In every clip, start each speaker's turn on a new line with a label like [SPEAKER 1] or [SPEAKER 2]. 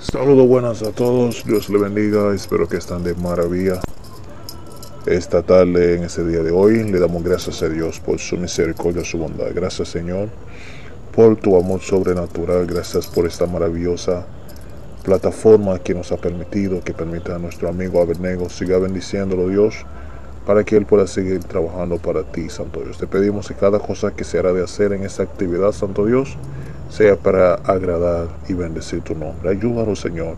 [SPEAKER 1] Saludos buenas a todos, Dios le bendiga, espero que estén de maravilla. Esta tarde, en ese día de hoy, le damos gracias a Dios por su misericordia, su bondad. Gracias Señor por tu amor sobrenatural, gracias por esta maravillosa plataforma que nos ha permitido, que permita a nuestro amigo Abernego siga bendiciéndolo Dios, para que Él pueda seguir trabajando para ti, Santo Dios. Te pedimos que cada cosa que se hará de hacer en esta actividad, Santo Dios, sea para agradar y bendecir tu nombre. Ayúdanos, Señor.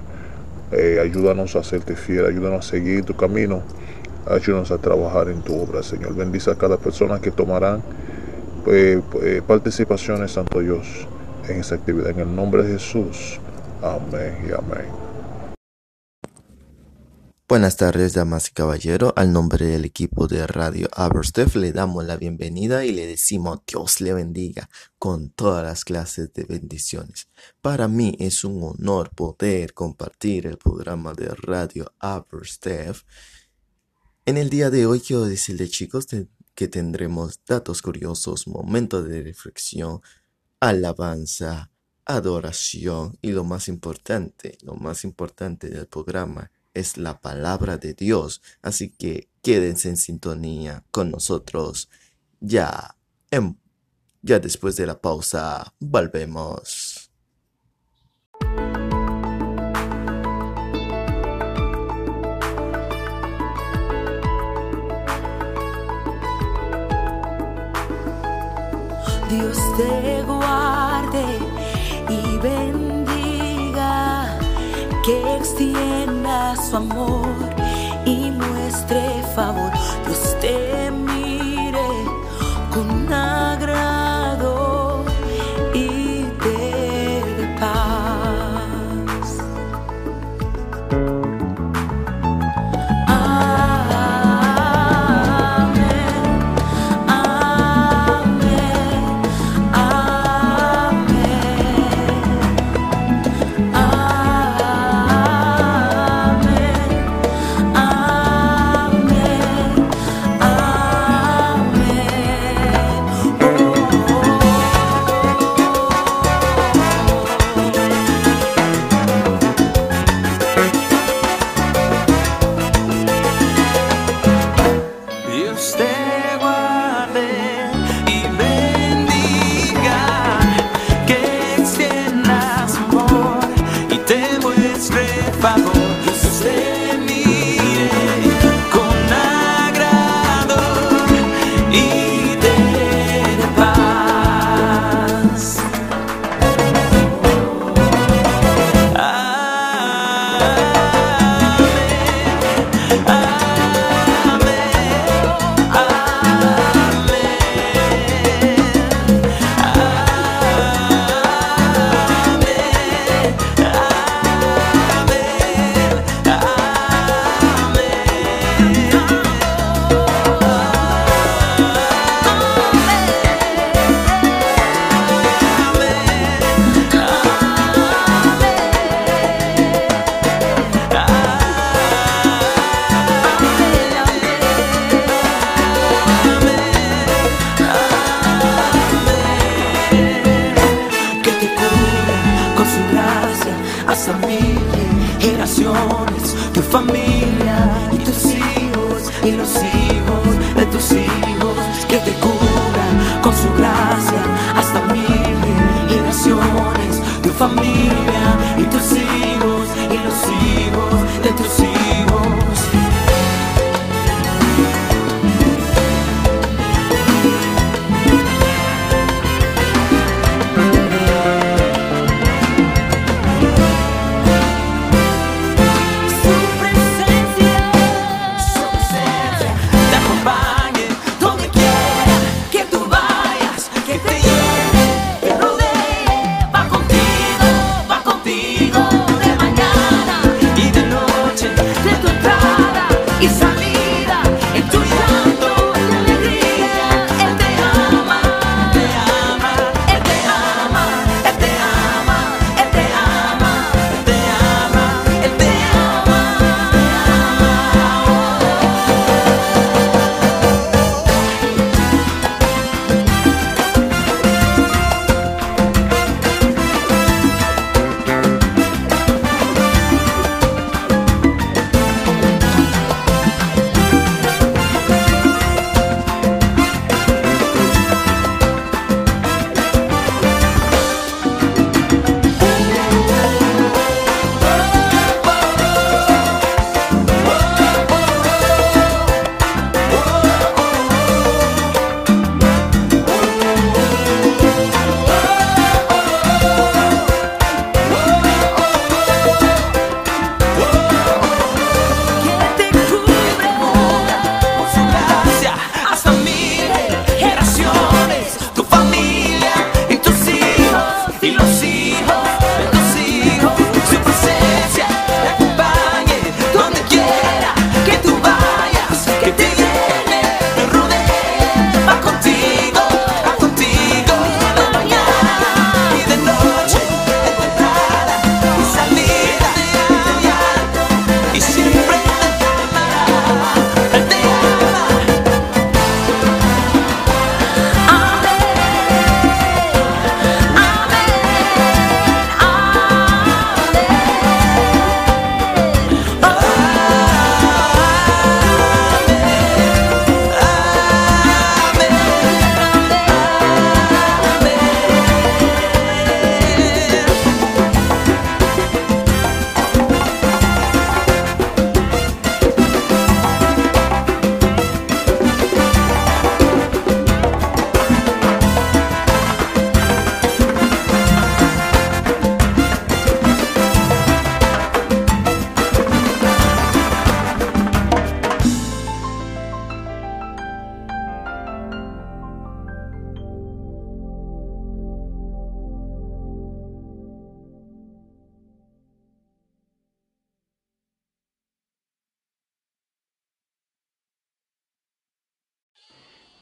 [SPEAKER 1] Eh, ayúdanos a hacerte fiel, ayúdanos a seguir tu camino, ayúdanos a trabajar en tu obra, Señor. Bendice a cada persona que tomarán eh, eh, participaciones, Santo Dios, en esta actividad. En el nombre de Jesús. Amén y amén.
[SPEAKER 2] Buenas tardes, damas y caballeros. Al nombre del equipo de Radio Aberstef le damos la bienvenida y le decimos Dios le bendiga con todas las clases de bendiciones. Para mí es un honor poder compartir el programa de Radio Aberstef. En el día de hoy quiero decirle chicos que tendremos datos curiosos, momentos de reflexión, alabanza, adoración y lo más importante, lo más importante del programa es la palabra de Dios. Así que quédense en sintonía con nosotros. Ya, ya después de la pausa, volvemos.
[SPEAKER 3] Dios te guarde y bendiga, que su amor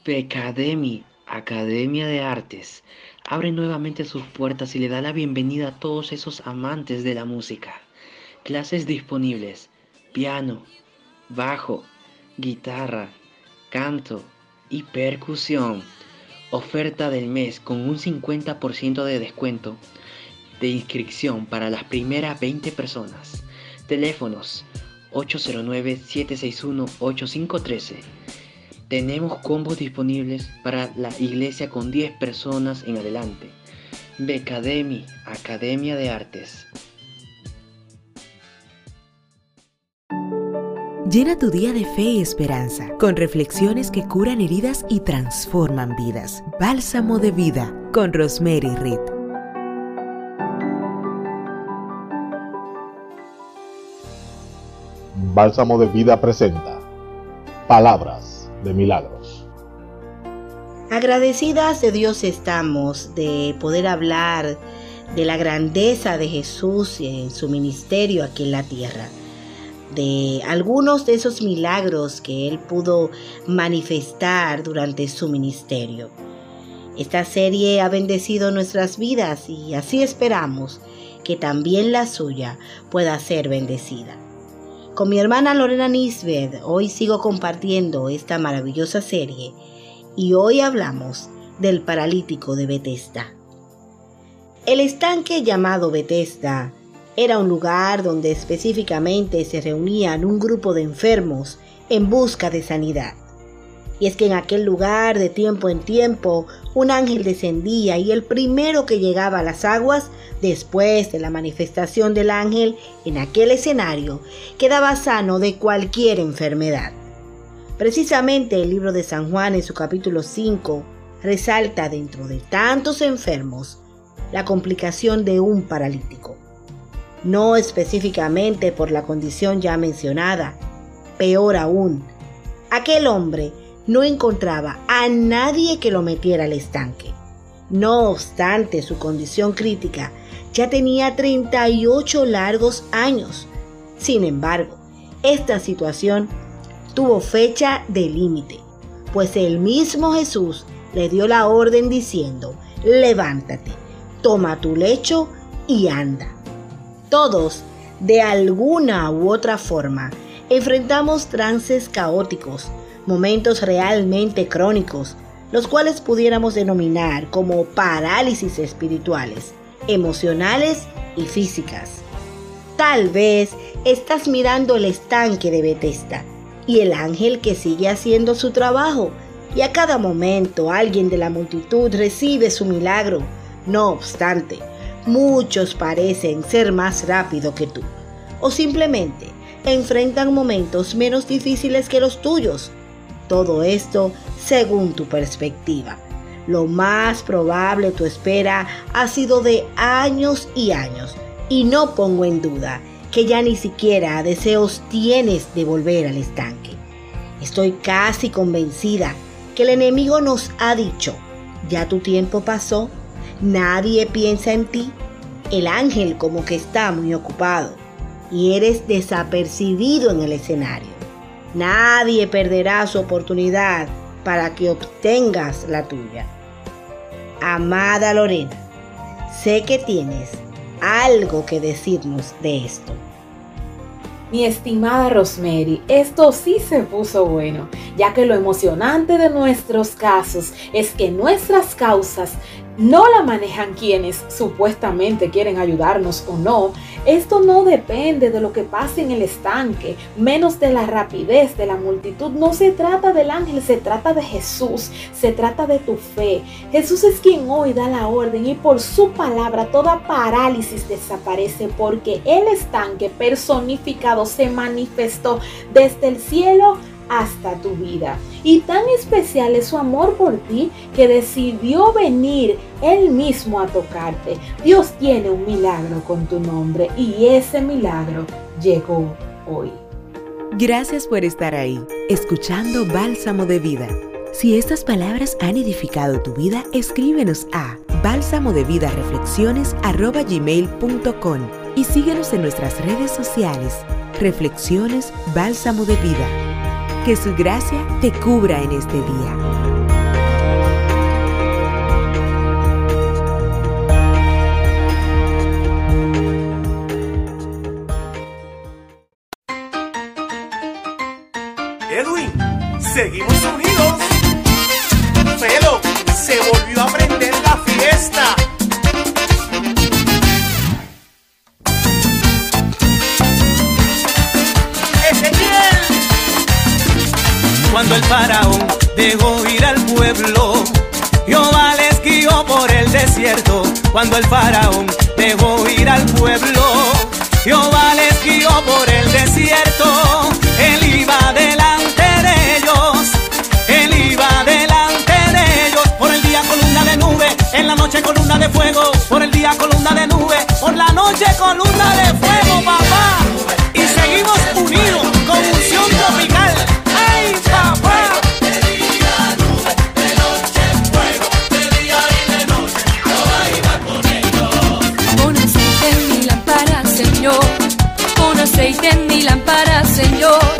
[SPEAKER 4] Becademy, Academia de Artes, abre nuevamente sus puertas y le da la bienvenida a todos esos amantes de la música. Clases disponibles, piano, bajo, guitarra, canto y percusión. Oferta del mes con un 50% de descuento de inscripción para las primeras 20 personas. Teléfonos 809-761-8513. Tenemos combos disponibles para la iglesia con 10 personas en adelante. Becademy, Academia de Artes.
[SPEAKER 5] Llena tu día de fe y esperanza con reflexiones que curan heridas y transforman vidas. Bálsamo de vida con Rosemary Reed.
[SPEAKER 6] Bálsamo de vida presenta Palabras de Milagros.
[SPEAKER 7] Agradecidas de Dios estamos de poder hablar de la grandeza de Jesús en su ministerio aquí en la tierra de algunos de esos milagros que él pudo manifestar durante su ministerio. Esta serie ha bendecido nuestras vidas y así esperamos que también la suya pueda ser bendecida. Con mi hermana Lorena Nisbet hoy sigo compartiendo esta maravillosa serie y hoy hablamos del paralítico de Bethesda. El estanque llamado Bethesda era un lugar donde específicamente se reunían un grupo de enfermos en busca de sanidad. Y es que en aquel lugar de tiempo en tiempo un ángel descendía y el primero que llegaba a las aguas, después de la manifestación del ángel en aquel escenario, quedaba sano de cualquier enfermedad. Precisamente el libro de San Juan en su capítulo 5 resalta dentro de tantos enfermos la complicación de un paralítico no específicamente por la condición ya mencionada. Peor aún, aquel hombre no encontraba a nadie que lo metiera al estanque. No obstante su condición crítica, ya tenía 38 largos años. Sin embargo, esta situación tuvo fecha de límite, pues el mismo Jesús le dio la orden diciendo, levántate, toma tu lecho y anda. Todos, de alguna u otra forma, enfrentamos trances caóticos, momentos realmente crónicos, los cuales pudiéramos denominar como parálisis espirituales, emocionales y físicas. Tal vez estás mirando el estanque de Bethesda y el ángel que sigue haciendo su trabajo y a cada momento alguien de la multitud recibe su milagro. No obstante, Muchos parecen ser más rápido que tú o simplemente enfrentan momentos menos difíciles que los tuyos. Todo esto según tu perspectiva. Lo más probable tu espera ha sido de años y años y no pongo en duda que ya ni siquiera deseos tienes de volver al estanque. Estoy casi convencida que el enemigo nos ha dicho, ya tu tiempo pasó, Nadie piensa en ti. El ángel como que está muy ocupado y eres desapercibido en el escenario. Nadie perderá su oportunidad para que obtengas la tuya. Amada Lorena, sé que tienes algo que decirnos de esto.
[SPEAKER 8] Mi estimada Rosemary, esto sí se puso bueno, ya que lo emocionante de nuestros casos es que nuestras causas no la manejan quienes supuestamente quieren ayudarnos o no. Esto no depende de lo que pase en el estanque, menos de la rapidez de la multitud. No se trata del ángel, se trata de Jesús, se trata de tu fe. Jesús es quien hoy da la orden y por su palabra toda parálisis desaparece porque el estanque personificado se manifestó desde el cielo hasta tu vida. Y tan especial es su amor por ti que decidió venir él mismo a tocarte. Dios tiene un milagro con tu nombre y ese milagro llegó hoy.
[SPEAKER 5] Gracias por estar ahí, escuchando Bálsamo de Vida. Si estas palabras han edificado tu vida, escríbenos a bálsamo de vida reflexiones y síguenos en nuestras redes sociales. Reflexiones Bálsamo de Vida. Que su gracia te cubra en este día.
[SPEAKER 9] Seguimos
[SPEAKER 10] faraón dejó ir al pueblo. Jehová les guió por el desierto cuando el faraón dejó ir al pueblo. Jehová les guió por el desierto, él iba delante de ellos, él iba delante de ellos. Por el día columna de nube, en la noche columna de fuego, por el día columna de nube, por la noche columna de fuego, papá. Y seguimos unidos con unción tropical.
[SPEAKER 11] aceite en mi lámpara, Señor.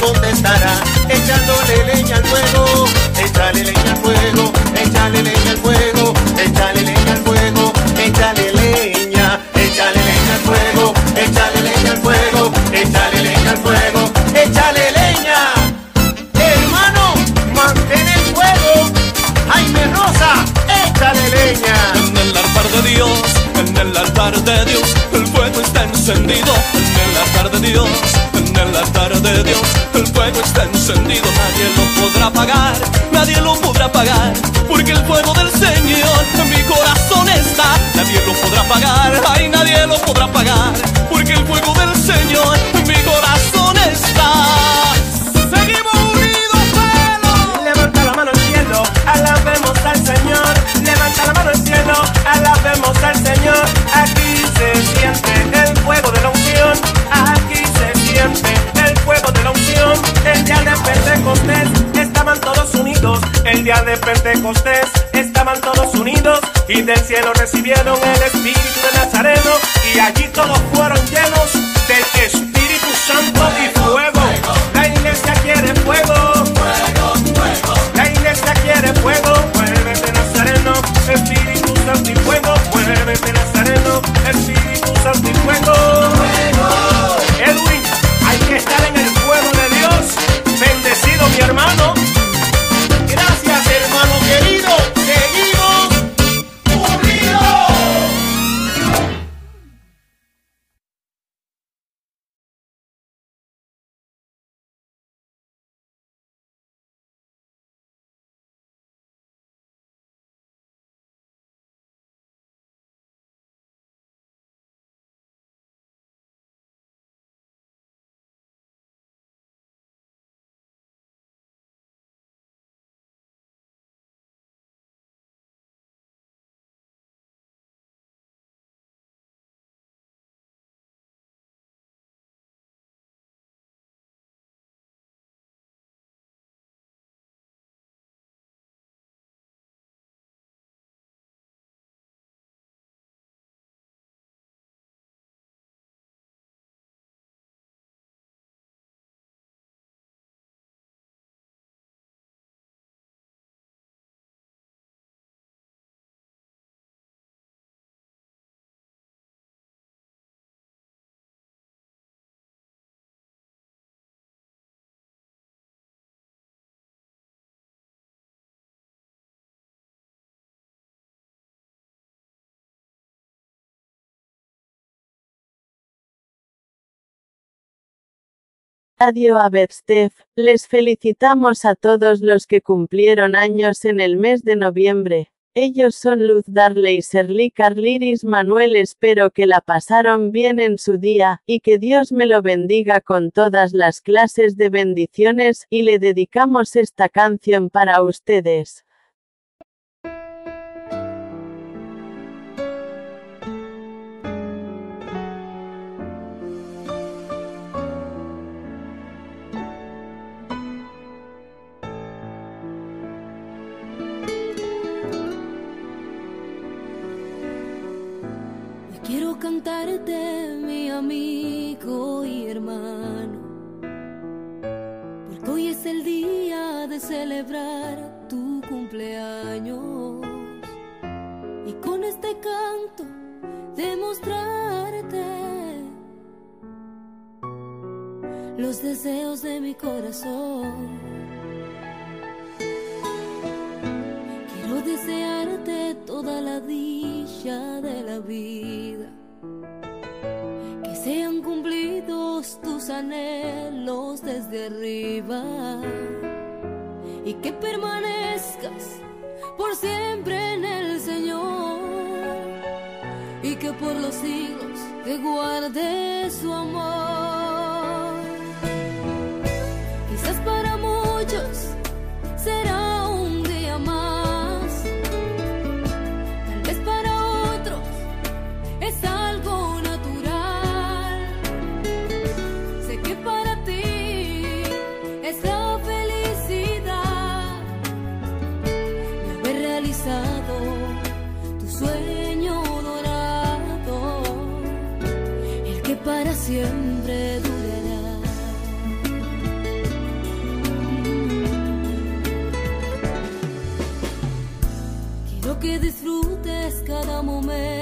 [SPEAKER 10] contestará echándole
[SPEAKER 9] Pentecostés estaban todos unidos y del cielo recibieron el Espíritu de Nazareno. Y allí todos fueron llenos
[SPEAKER 12] Radio Aberstef, les felicitamos a todos los que cumplieron años en el mes de noviembre. Ellos son Luz Darley, Serly Carliris Manuel. Espero que la pasaron bien en su día, y que Dios me lo bendiga con todas las clases de bendiciones, y le dedicamos esta canción para ustedes.
[SPEAKER 13] Mi amigo y hermano, porque hoy es el día de celebrar tu cumpleaños y con este canto demostrarte los deseos de mi corazón. Quiero desearte toda la dicha de la vida. Tus anhelos desde arriba. Y que permanezcas por siempre en el Señor. Y que por los siglos te guarde su amor. pesca da momento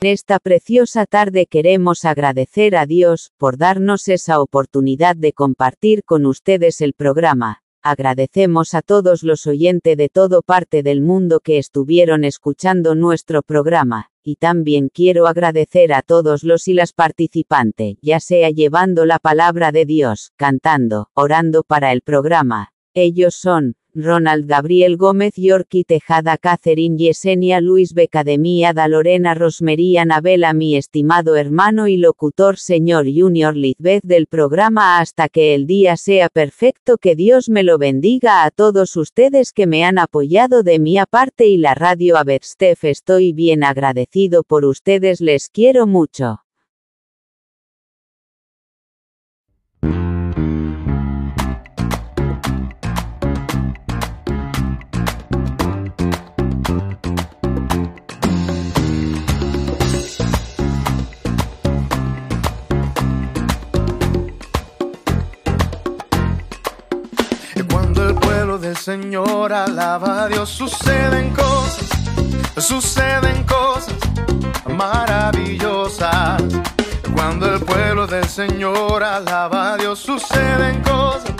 [SPEAKER 13] En
[SPEAKER 14] esta preciosa tarde queremos agradecer a Dios por darnos esa oportunidad de compartir con ustedes el programa. Agradecemos a todos los oyentes de todo parte del mundo que estuvieron escuchando nuestro programa, y también quiero agradecer a todos los y las participantes, ya sea llevando la palabra de Dios, cantando, orando para el programa. Ellos son, Ronald Gabriel Gómez Yorki Tejada Catherine Yesenia Luis Becademia Da Lorena Rosmería Anabela mi estimado hermano y locutor señor Junior Lizbeth del programa hasta que el día sea perfecto que Dios me lo bendiga a todos ustedes que me han apoyado de mi aparte y la radio Aberstef estoy bien agradecido por ustedes les quiero mucho.
[SPEAKER 15] Señor, alaba a Dios. Suceden cosas, suceden cosas maravillosas. Cuando el pueblo del Señor alaba a Dios, suceden cosas,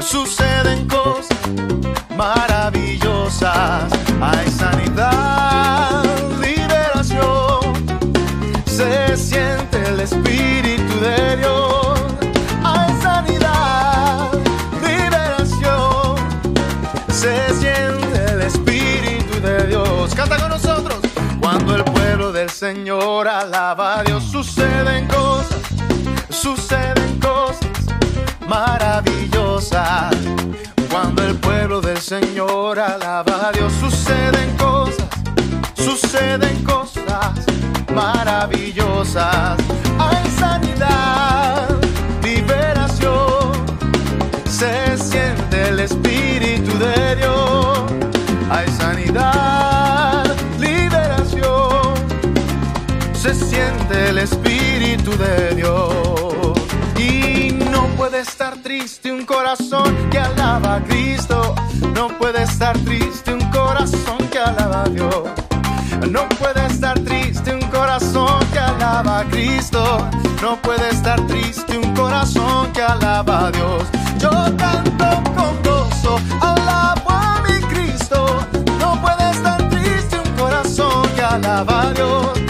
[SPEAKER 15] suceden cosas maravillosas. Hay sanidad, liberación, se siente el Espíritu de Dios. Señor, alaba a Dios. Suceden cosas, suceden cosas maravillosas. Cuando el pueblo del Señor alaba a Dios, suceden cosas, suceden cosas maravillosas. Hay sanidad, liberación, se siente el Espíritu de Dios. Hay sanidad Espíritu de Dios. Y no puede estar triste un corazón que alaba a Cristo. No puede estar triste un corazón que alaba a Dios. No puede estar triste un corazón que alaba a Cristo. No puede estar triste un corazón que alaba a Dios. Yo canto con gozo, alabo a mi Cristo. No puede estar triste un corazón que alaba a Dios.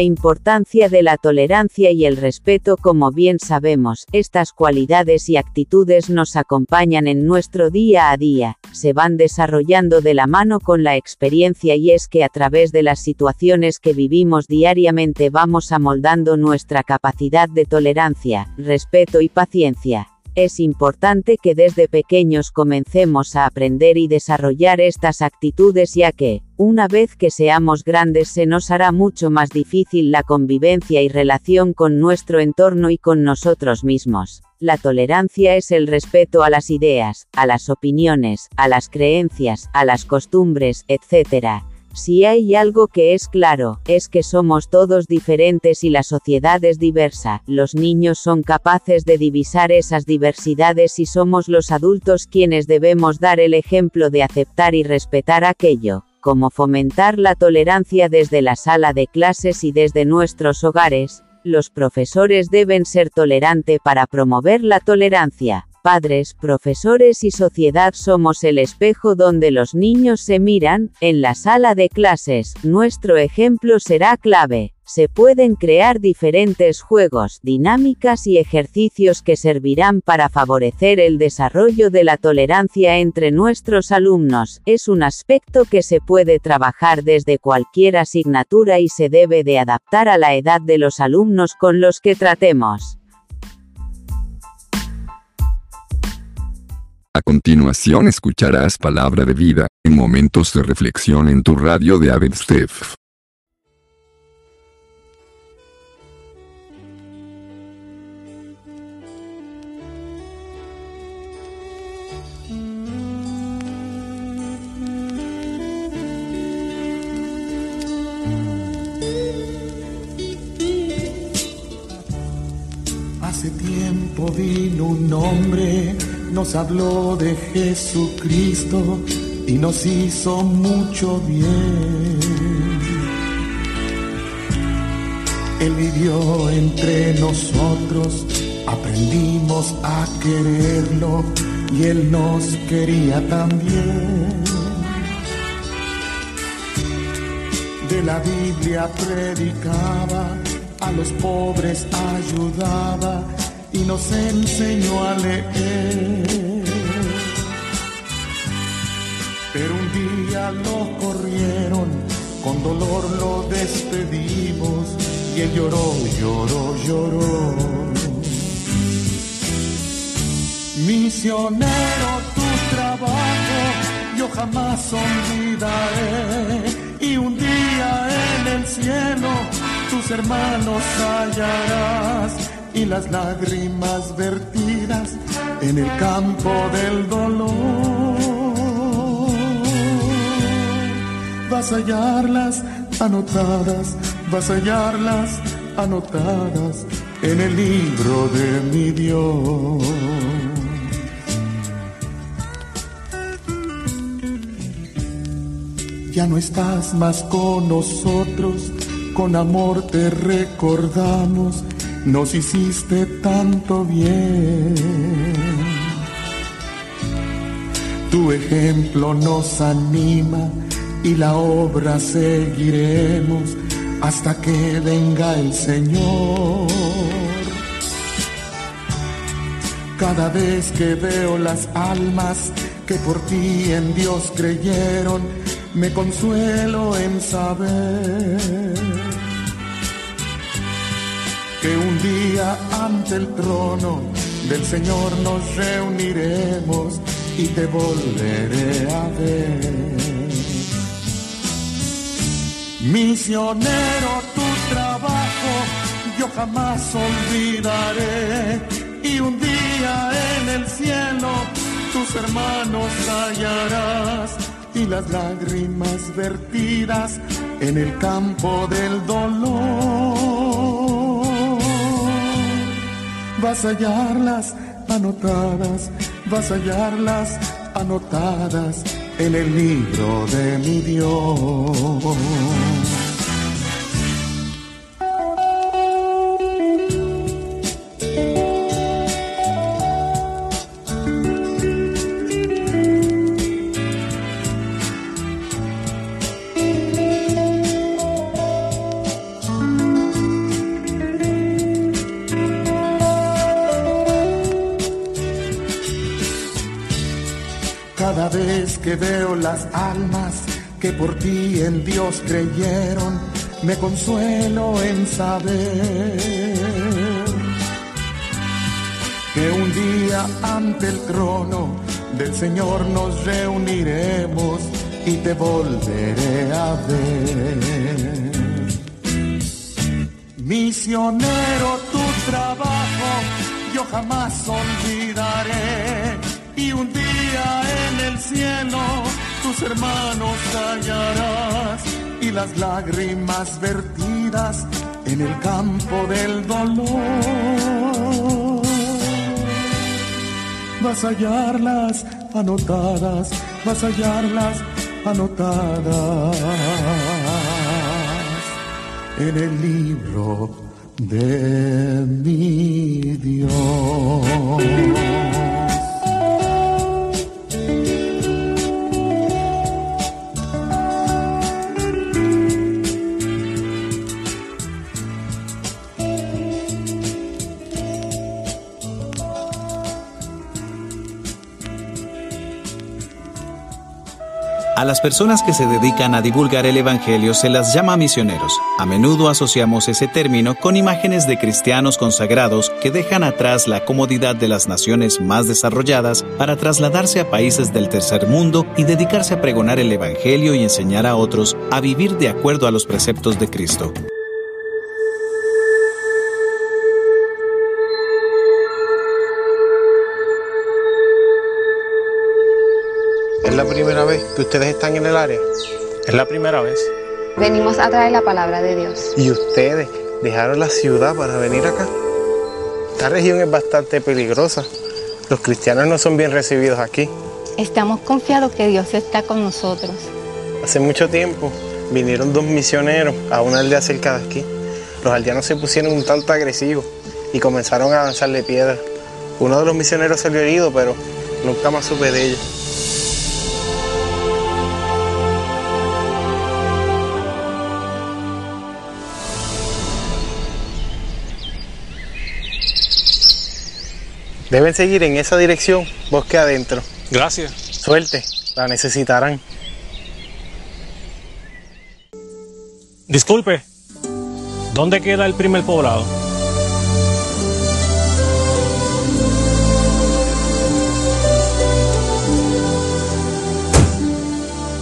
[SPEAKER 14] La importancia de la tolerancia y el respeto como bien sabemos, estas cualidades y actitudes nos acompañan en nuestro día a día, se van desarrollando de la mano con la experiencia y es que a través de las situaciones que vivimos diariamente vamos amoldando nuestra capacidad de tolerancia, respeto y paciencia. Es importante que desde pequeños comencemos a aprender y desarrollar estas actitudes ya que, una vez que seamos grandes se nos hará mucho más difícil la convivencia y relación con nuestro entorno y con nosotros mismos. La tolerancia es el respeto a las ideas, a las opiniones, a las creencias, a las costumbres, etc. Si hay algo que es claro, es que somos todos diferentes y la sociedad es diversa, los niños son capaces de divisar esas diversidades y somos los adultos quienes debemos dar el ejemplo de aceptar y respetar aquello, como fomentar la tolerancia desde la sala de clases y desde nuestros hogares, los profesores deben ser tolerante para promover la tolerancia padres, profesores y sociedad somos el espejo donde los niños se miran, en la sala de clases, nuestro ejemplo será clave. Se pueden crear diferentes juegos, dinámicas y ejercicios que servirán para favorecer el desarrollo de la tolerancia entre nuestros alumnos. Es un aspecto que se puede trabajar desde cualquier asignatura y se debe de adaptar a la edad de los alumnos con los que tratemos.
[SPEAKER 16] A continuación escucharás palabra de vida, en momentos de reflexión en tu radio de Abedstef.
[SPEAKER 17] Hace tiempo vino un hombre nos habló de Jesucristo y nos hizo mucho bien. Él vivió entre nosotros, aprendimos a quererlo y Él nos quería también. De la Biblia predicaba, a los pobres ayudaba y nos enseñó a leer. Pero un día lo corrieron, con dolor lo despedimos y él lloró, lloró, lloró. Misionero, tu trabajo yo jamás olvidaré y un día en el cielo tus hermanos hallarás y las lágrimas vertidas en el campo del dolor. Vas a hallarlas anotadas, vas a hallarlas anotadas en el libro de mi Dios. Ya no estás más con nosotros, con amor te recordamos nos hiciste tanto bien. Tu ejemplo nos anima y la obra seguiremos hasta que venga el Señor. Cada vez que veo las almas que por ti en Dios creyeron, me consuelo en saber que un día ante el trono del Señor nos reuniremos y te volveré a ver. Misionero, tu trabajo yo jamás olvidaré y un día en el cielo tus hermanos hallarás y las lágrimas vertidas en el campo del dolor vas a anotadas, vas a anotadas en el libro de mi Dios. Las almas que por ti en Dios creyeron, me consuelo en saber que un día ante el trono del Señor nos reuniremos y te volveré a ver. Misionero, tu trabajo yo jamás olvidaré y un día en el cielo tus hermanos hallarás y las lágrimas vertidas en el campo del dolor. Vas hallarlas anotadas, vas a hallarlas anotadas en el libro de mi Dios.
[SPEAKER 18] A las personas que se dedican a divulgar el Evangelio se las llama misioneros. A menudo asociamos ese término con imágenes de cristianos consagrados que dejan atrás la comodidad de las naciones más desarrolladas para trasladarse a países del tercer mundo y dedicarse a pregonar el Evangelio y enseñar a otros a vivir de acuerdo a los preceptos de Cristo.
[SPEAKER 16] ¿Es la primera vez que ustedes están en el área?
[SPEAKER 19] Es la primera vez.
[SPEAKER 20] Venimos a traer la palabra de Dios.
[SPEAKER 16] ¿Y ustedes dejaron la ciudad para venir acá? Esta región es bastante peligrosa. Los cristianos no son bien recibidos aquí.
[SPEAKER 20] Estamos confiados que Dios está con nosotros.
[SPEAKER 16] Hace mucho tiempo vinieron dos misioneros a una aldea cerca de aquí. Los aldeanos se pusieron un tanto agresivos y comenzaron a lanzarle piedras. Uno de los misioneros salió herido, pero nunca más supe de ellos. Deben seguir en esa dirección, bosque adentro.
[SPEAKER 19] Gracias.
[SPEAKER 16] Suerte, la necesitarán.
[SPEAKER 19] Disculpe, ¿dónde queda el primer poblado?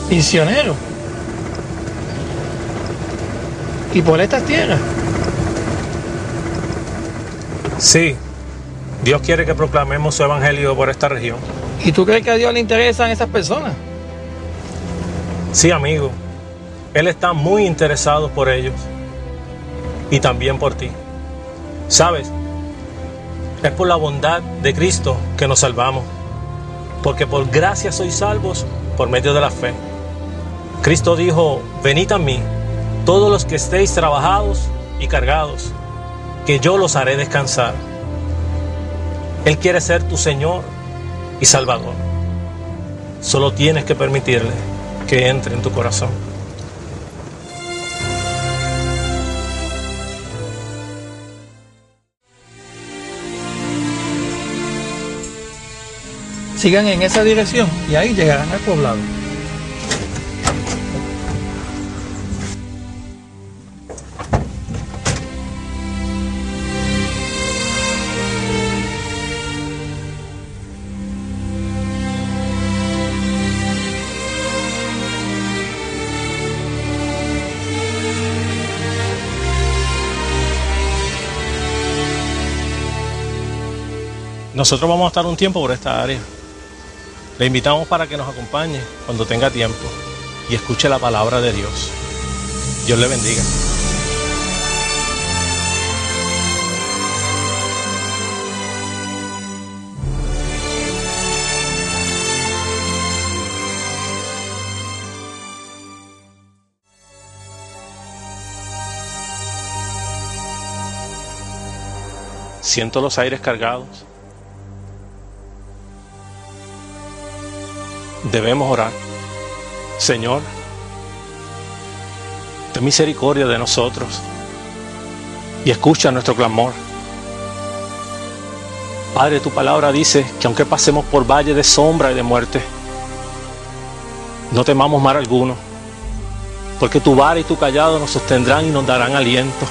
[SPEAKER 21] Misionero. ¿Y por estas tierras?
[SPEAKER 19] Sí, Dios quiere que proclamemos su evangelio por esta región.
[SPEAKER 21] ¿Y tú crees que a Dios le interesan esas personas?
[SPEAKER 19] Sí, amigo. Él está muy interesado por ellos y también por ti. ¿Sabes? Es por la bondad de Cristo que nos salvamos. Porque por gracia sois salvos por medio de la fe. Cristo dijo, venid a mí, todos los que estéis trabajados y cargados, que yo los haré descansar. Él quiere ser tu Señor y Salvador. Solo tienes que permitirle que entre en tu corazón.
[SPEAKER 21] Sigan en esa dirección y ahí llegarán al poblado.
[SPEAKER 19] Nosotros vamos a estar un tiempo por esta área. Le invitamos para que nos acompañe cuando tenga tiempo y escuche la palabra de Dios. Dios le bendiga. Siento los aires cargados. Debemos orar. Señor, ten misericordia de nosotros y escucha nuestro clamor. Padre, tu palabra dice que aunque pasemos por valle de sombra y de muerte, No temamos mal alguno, porque tu vara y tu callado nos sostendrán y nos darán aliento.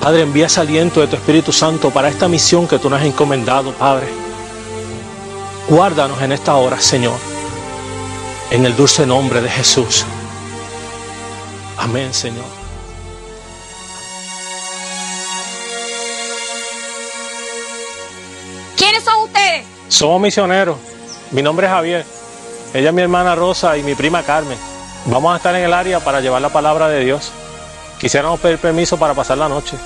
[SPEAKER 19] Padre, envía ese aliento de tu Espíritu Santo para esta misión que tú nos has encomendado, Padre. Guárdanos en esta hora, Señor, en el dulce nombre de Jesús. Amén, Señor.
[SPEAKER 22] ¿Quiénes son ustedes?
[SPEAKER 19] Somos misioneros. Mi nombre es Javier. Ella es mi hermana Rosa y mi prima Carmen. Vamos a estar en el área para llevar la palabra de Dios. Quisiéramos pedir permiso para pasar la noche.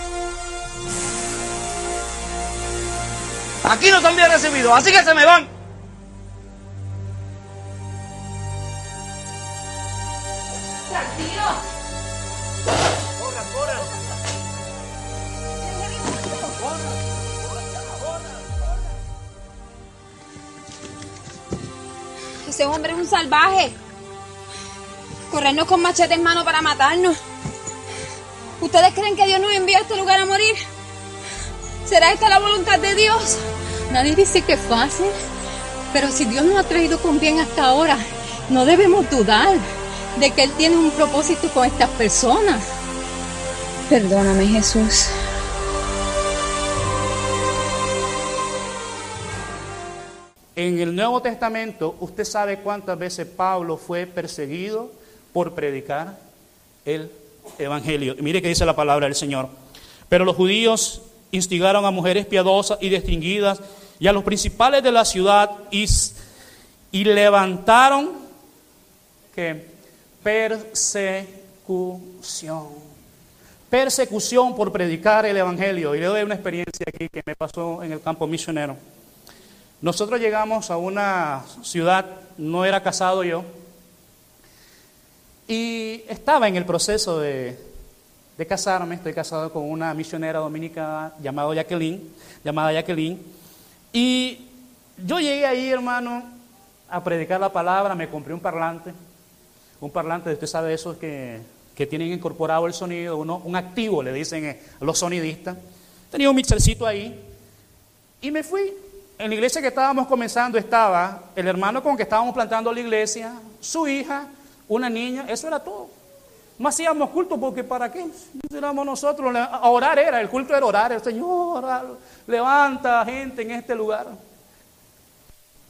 [SPEAKER 23] Aquí no están bien recibidos, así que se me van.
[SPEAKER 22] Ese hombre es un salvaje. Corrernos con machete en mano para matarnos. ¿Ustedes creen que Dios nos envía a este lugar a morir? ¿Será esta la voluntad de Dios?
[SPEAKER 24] Nadie dice que es fácil, pero si Dios nos ha traído con bien hasta ahora, no debemos dudar de que Él tiene un propósito con estas personas.
[SPEAKER 22] Perdóname, Jesús.
[SPEAKER 25] En el Nuevo Testamento, usted sabe cuántas veces Pablo fue perseguido por predicar el Evangelio. Mire que dice la palabra del Señor. Pero los judíos instigaron a mujeres piadosas y distinguidas y a los principales de la ciudad y, y levantaron que persecución. Persecución por predicar el Evangelio. Y le doy una experiencia aquí que me pasó en el campo misionero. Nosotros llegamos a una ciudad, no era casado yo, y estaba en el proceso de, casarme, estoy casado con una misionera dominicana llamada Jacqueline, llamada Jacqueline, y yo llegué ahí, hermano, a predicar la palabra, me compré un parlante, un parlante, usted sabe esos que, tienen incorporado el sonido, uno, un activo, le dicen eh, los sonidistas. Tenía un mixercito ahí y me fui. En la iglesia que estábamos comenzando estaba el hermano con que estábamos plantando la iglesia, su hija, una niña, eso era todo. No hacíamos culto porque ¿para qué? Éramos nosotros, orar era, el culto era orar, el Señor levanta gente en este lugar.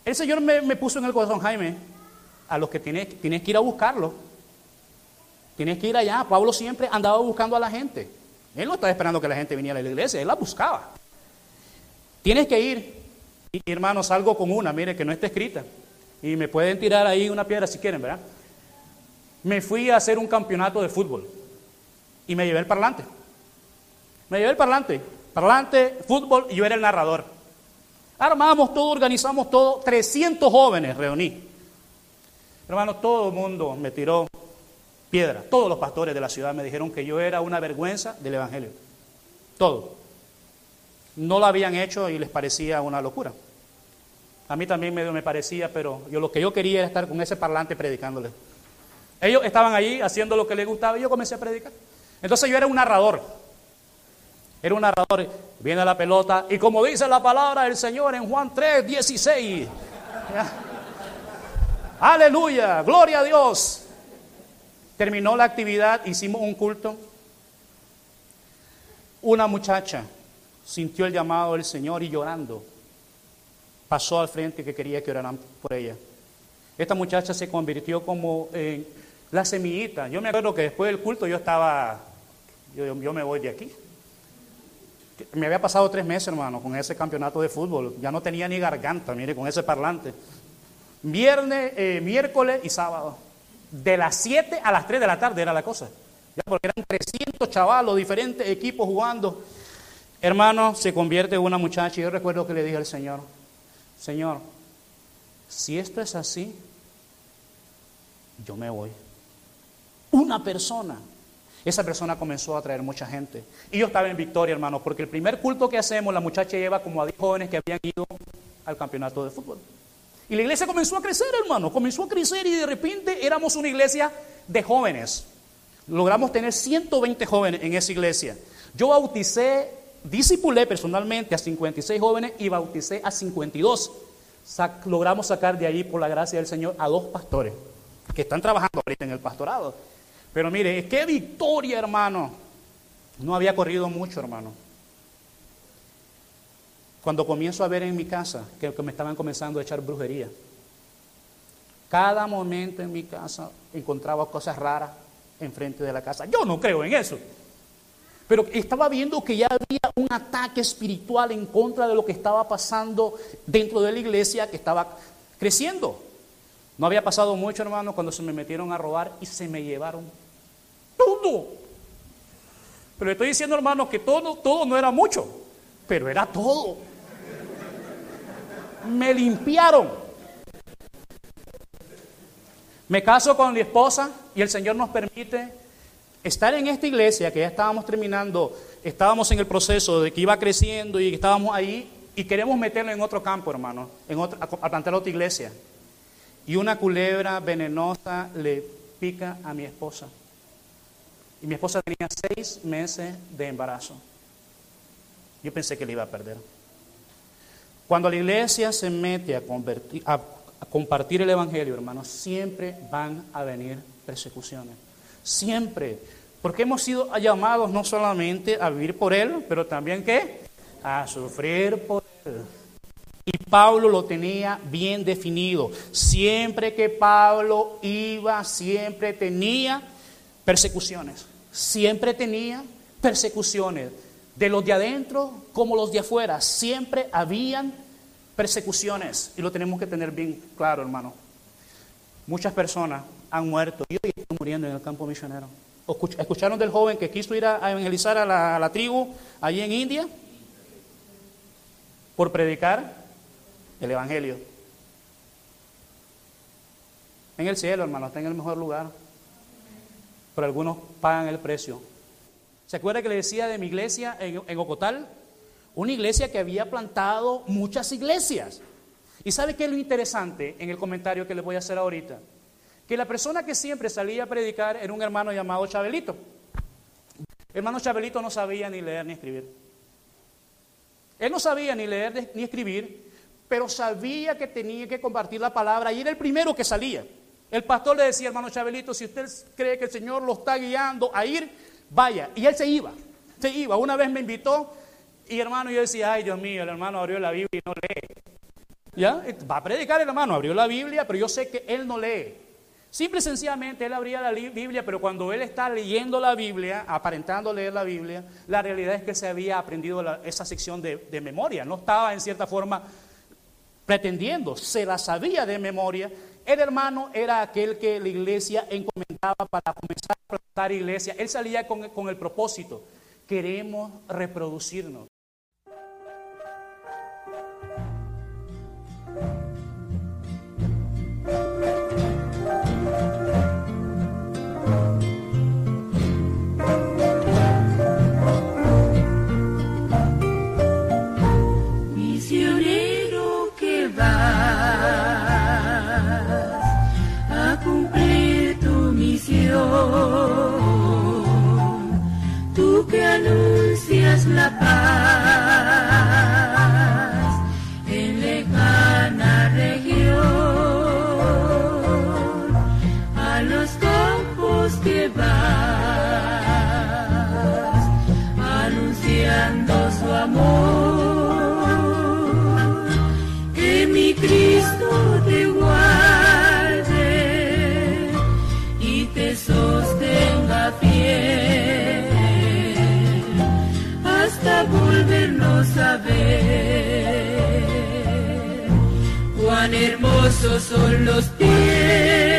[SPEAKER 25] El Señor me, me puso en el corazón, Jaime, a los que tienes, tienes que ir a buscarlo. Tienes que ir allá. Pablo siempre andaba buscando a la gente. Él no estaba esperando que la gente viniera a la iglesia, él la buscaba. Tienes que ir. Y hermano, salgo con una, mire, que no está escrita. Y me pueden tirar ahí una piedra si quieren, ¿verdad? Me fui a hacer un campeonato de fútbol. Y me llevé el parlante. Me llevé el parlante. Parlante, fútbol, y yo era el narrador. Armamos todo, organizamos todo. 300 jóvenes reuní. Hermano, todo el mundo me tiró piedra. Todos los pastores de la ciudad me dijeron que yo era una vergüenza del Evangelio. Todo. No lo habían hecho y les parecía una locura. A mí también me, me parecía, pero yo lo que yo quería era estar con ese parlante predicándole. Ellos estaban allí haciendo lo que les gustaba y yo comencé a predicar. Entonces yo era un narrador. Era un narrador. Viene la pelota y como dice la palabra del Señor en Juan 3, 16. ¿ya? Aleluya, gloria a Dios. Terminó la actividad, hicimos un culto. Una muchacha sintió el llamado del Señor y llorando pasó al frente que quería que oraran por ella. Esta muchacha se convirtió como en la semillita. Yo me acuerdo que después del culto yo estaba, yo, me voy de aquí. Me había pasado tres meses, hermano, con ese campeonato de fútbol. Ya no tenía ni garganta, mire, con ese parlante. Viernes, eh, miércoles y sábado. De las 7 a las 3 de la tarde era la cosa. Ya porque eran 300 chavalos, diferentes equipos jugando. Hermano, se convierte en una muchacha. Y yo recuerdo que le dije al Señor, Señor, si esto es así, yo me voy. Una persona. Esa persona comenzó a traer mucha gente. Y yo estaba en victoria, hermano, porque el primer culto que hacemos, la muchacha lleva como a 10 jóvenes que habían ido al campeonato de fútbol. Y la iglesia comenzó a crecer, hermano, comenzó a crecer y de repente éramos una iglesia de jóvenes. Logramos tener 120 jóvenes en esa iglesia. Yo bauticé, discipulé personalmente a 56 jóvenes y bauticé a 52. sac- logramos sacar de ahí, por la gracia del Señor, a dos pastores que están trabajando ahorita en el pastorado. Pero mire, qué victoria, hermano. No había corrido mucho, hermano. Cuando comienzo a ver en mi casa que me estaban comenzando a echar brujería. Cada momento en mi casa encontraba cosas raras enfrente de la casa. Yo no creo en eso. Pero estaba viendo que ya había un ataque espiritual en contra de lo que estaba pasando dentro de la iglesia que estaba creciendo. No había pasado mucho, hermano, cuando se me metieron a robar y se me llevaron todo. Pero le estoy diciendo, hermano, que todo, todo no era mucho, pero era todo. Me limpiaron. Me caso con mi esposa y el Señor nos permite estar en esta iglesia que ya estábamos terminando, estábamos en el proceso de que iba creciendo y estábamos ahí y queremos meterlo en otro campo, hermano, a, plantar otra iglesia. Y una culebra venenosa le pica a mi esposa. Y mi esposa tenía seis meses de embarazo. Yo pensé que le iba a perder. Cuando la iglesia se mete a, convertir, a, compartir el Evangelio, hermanos, siempre van a venir persecuciones. Siempre. Porque hemos sido llamados no solamente a vivir por Él, pero también ¿qué? A sufrir por Él. Y Pablo lo tenía bien definido. Siempre que Pablo iba, siempre tenía persecuciones. Siempre tenía persecuciones. De los de adentro como los de afuera. Siempre habían persecuciones. Y lo tenemos que tener bien claro, hermano. Muchas personas han muerto y hoy están muriendo en el campo misionero. Escuch- ¿Escucharon del joven que quiso ir a evangelizar a la, a la tribu allí en India? Por predicar el Evangelio. En el cielo, hermano, está en el mejor lugar. Pero algunos pagan el precio. ¿Se acuerda que le decía de mi iglesia en, en Ocotal? Una iglesia que había plantado muchas iglesias. ¿Y sabe qué es lo interesante en el comentario que les voy a hacer ahorita? Que la persona que siempre salía a predicar era un hermano llamado Chabelito. Hermano Chabelito no sabía ni leer ni escribir. Él no sabía ni leer ni escribir, pero sabía que tenía que compartir la palabra y era el primero que salía. El pastor le decía, hermano Chabelito, si usted cree que el Señor lo está guiando a ir, vaya. Y él se iba, se iba. Una vez me invitó y hermano, yo decía, ay Dios mío, el hermano abrió la Biblia y no lee. ¿Ya? Va a predicar el hermano, abrió la Biblia, pero yo sé que él no lee. Simple y sencillamente él abría la li- Biblia, pero cuando él está leyendo la Biblia, aparentando leer la Biblia, la realidad es que se había aprendido esa sección de, de memoria. No estaba en cierta forma pretendiendo, se la sabía de memoria. El hermano era aquel que la iglesia encomendaba para comenzar a plantar iglesia. Él salía con, con el propósito, queremos reproducirnos.
[SPEAKER 26] chestnut son los pies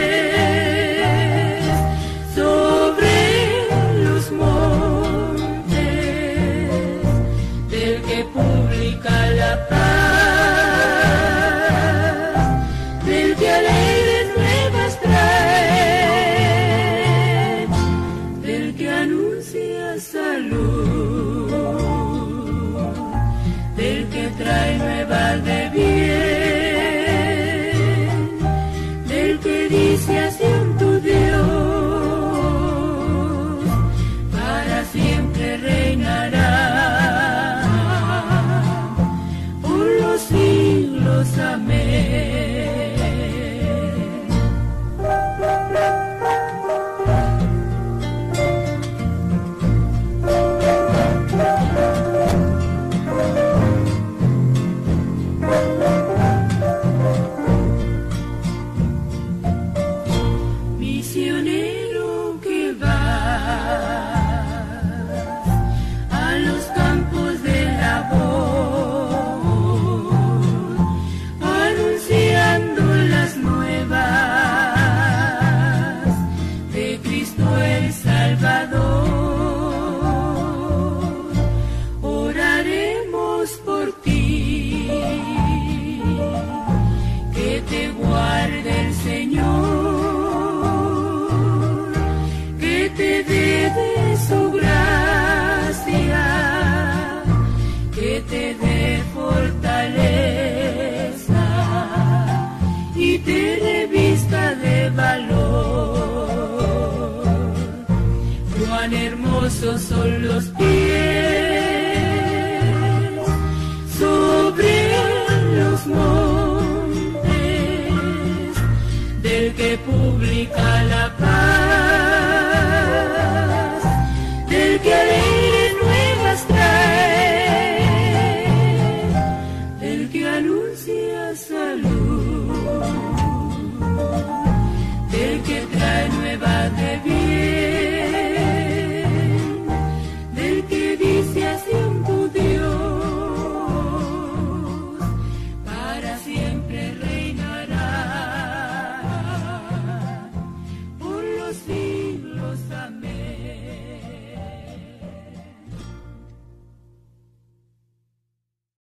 [SPEAKER 26] Los